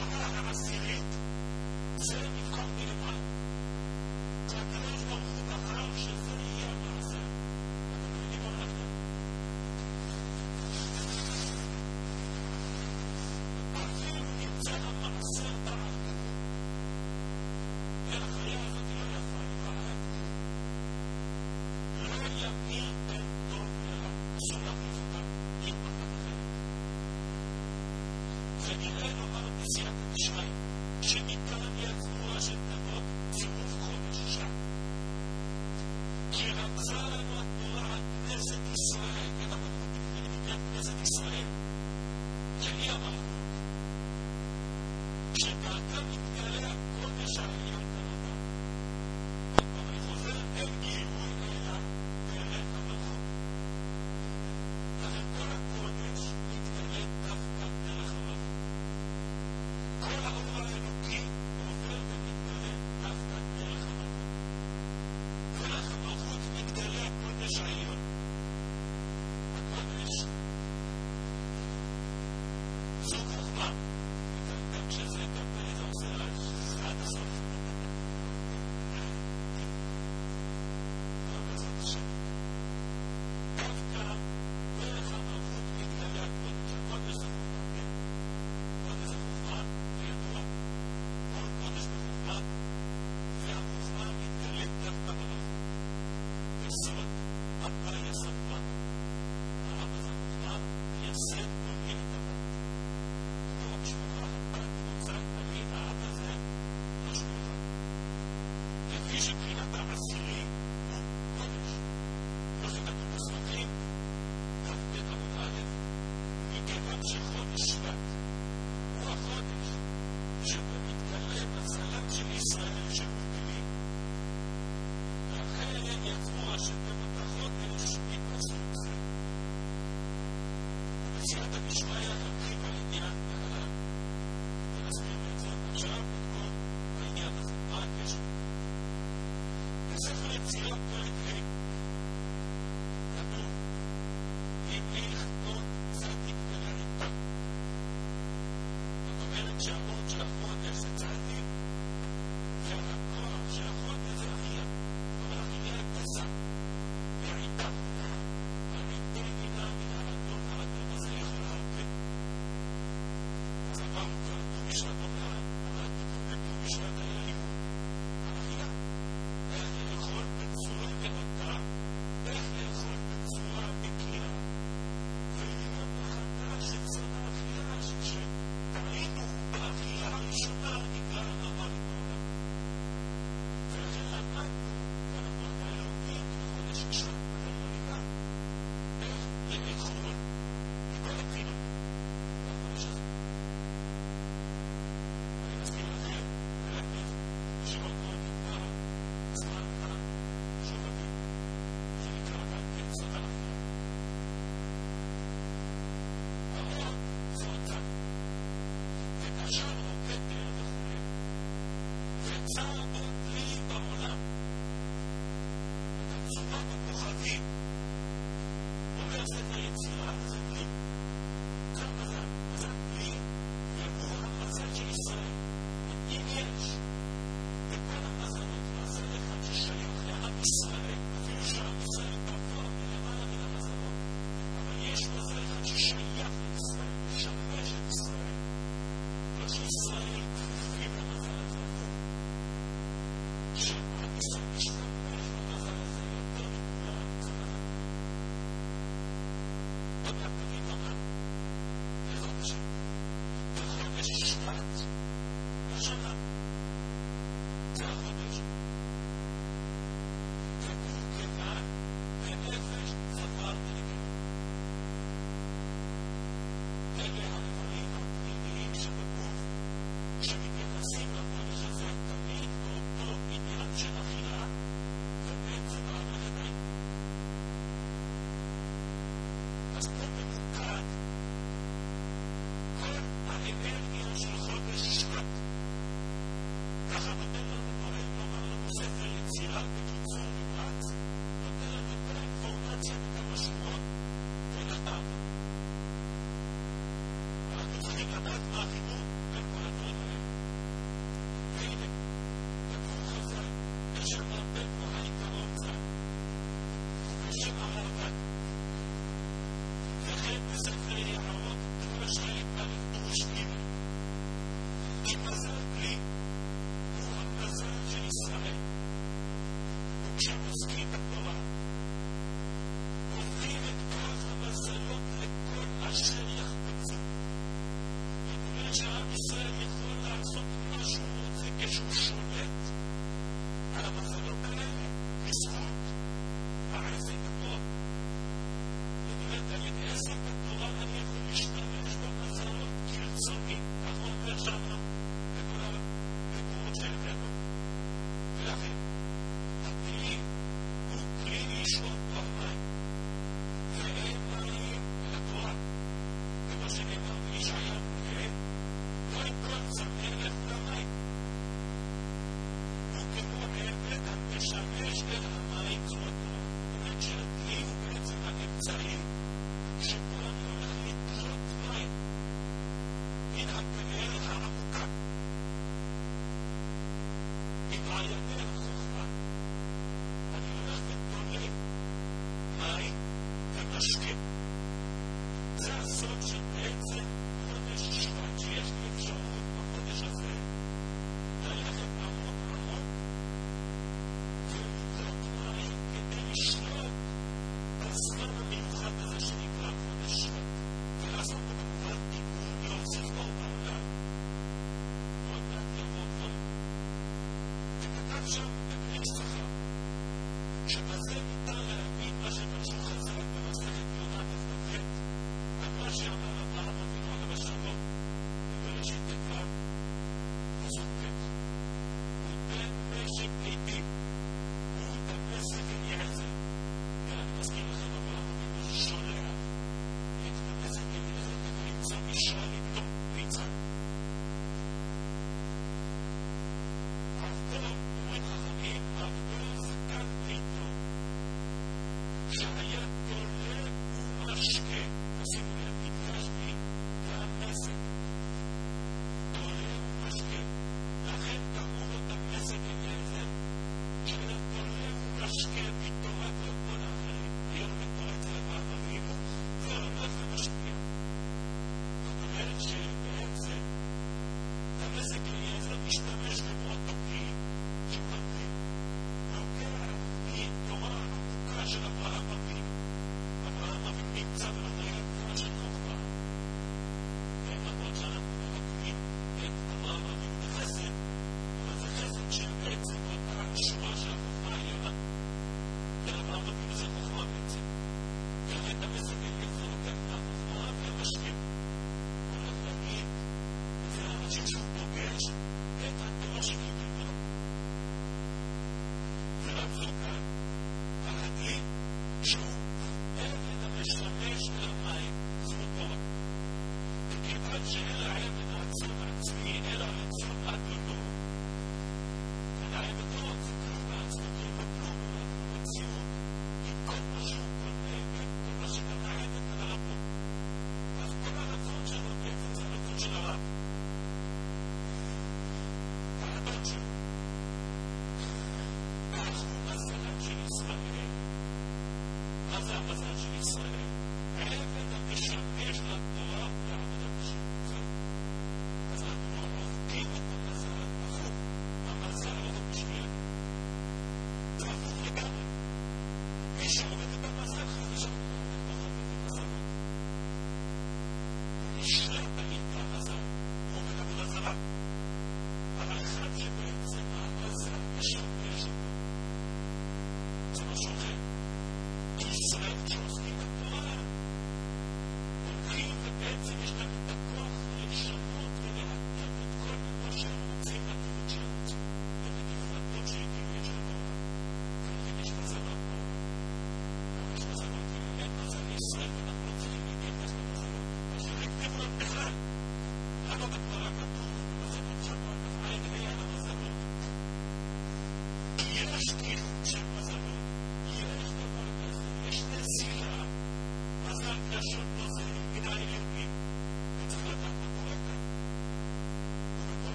Allah'a havas edip, sırrını kalbini var. Canlara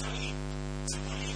さん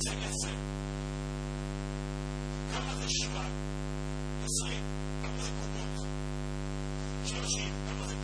cennetsiz. Kırmızı ışıklar. Isıyıp kırmızı kokun. Çalışayım kırmızı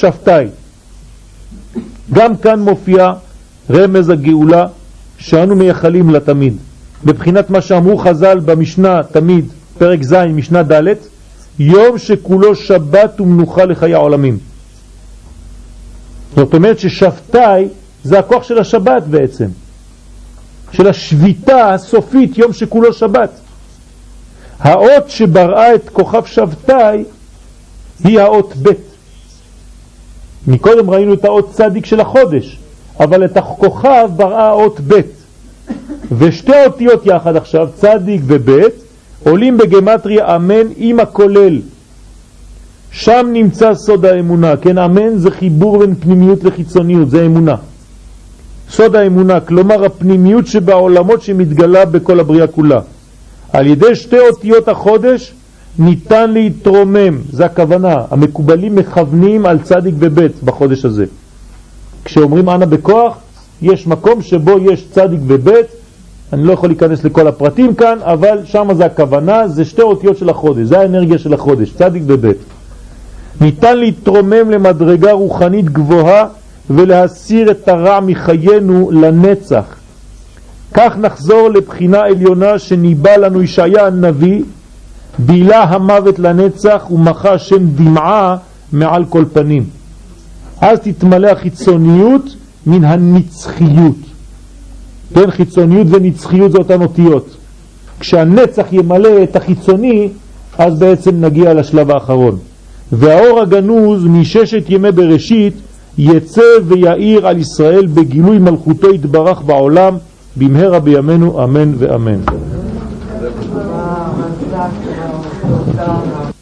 שבתאי. גם כאן מופיע רמז הגאולה שאנו מייחלים לתמיד. בבחינת מה שאמרו חז"ל במשנה תמיד, פרק ז', משנה ד', יום שכולו שבת ומנוחה לחיי העולמים. זאת אומרת ששבתאי זה הכוח של השבת בעצם, של השביתה הסופית, יום שכולו שבת. האות שבראה את כוכב שבתאי היא האות ב'. מקודם ראינו את האות צדיק של החודש, אבל את הכוכב בראה אות ב'. ושתי אותיות יחד עכשיו, צדיק וב', עולים בגמטריה אמן עם הכולל. שם נמצא סוד האמונה, כן, אמן זה חיבור בין פנימיות לחיצוניות, זה אמונה. סוד האמונה, כלומר הפנימיות שבעולמות שמתגלה בכל הבריאה כולה. על ידי שתי אותיות החודש ניתן להתרומם, זה הכוונה, המקובלים מכוונים על צדיק ובית בחודש הזה. כשאומרים אנה בכוח, יש מקום שבו יש צדיק ובית, אני לא יכול להיכנס לכל הפרטים כאן, אבל שם זה הכוונה, זה שתי אותיות של החודש, זה האנרגיה של החודש, צדיק ובית. ניתן להתרומם למדרגה רוחנית גבוהה ולהסיר את הרע מחיינו לנצח. כך נחזור לבחינה עליונה שניבא לנו ישעיה הנביא, בילה המוות לנצח ומחה שם דמעה מעל כל פנים. אז תתמלא החיצוניות מן הנצחיות. כן, חיצוניות ונצחיות זה אותן אותיות. כשהנצח ימלא את החיצוני, אז בעצם נגיע לשלב האחרון. והאור הגנוז מששת ימי בראשית יצא ויעיר על ישראל בגילוי מלכותו יתברך בעולם במהרה בימינו אמן ואמן. doctor, I'm hospital, Ghana.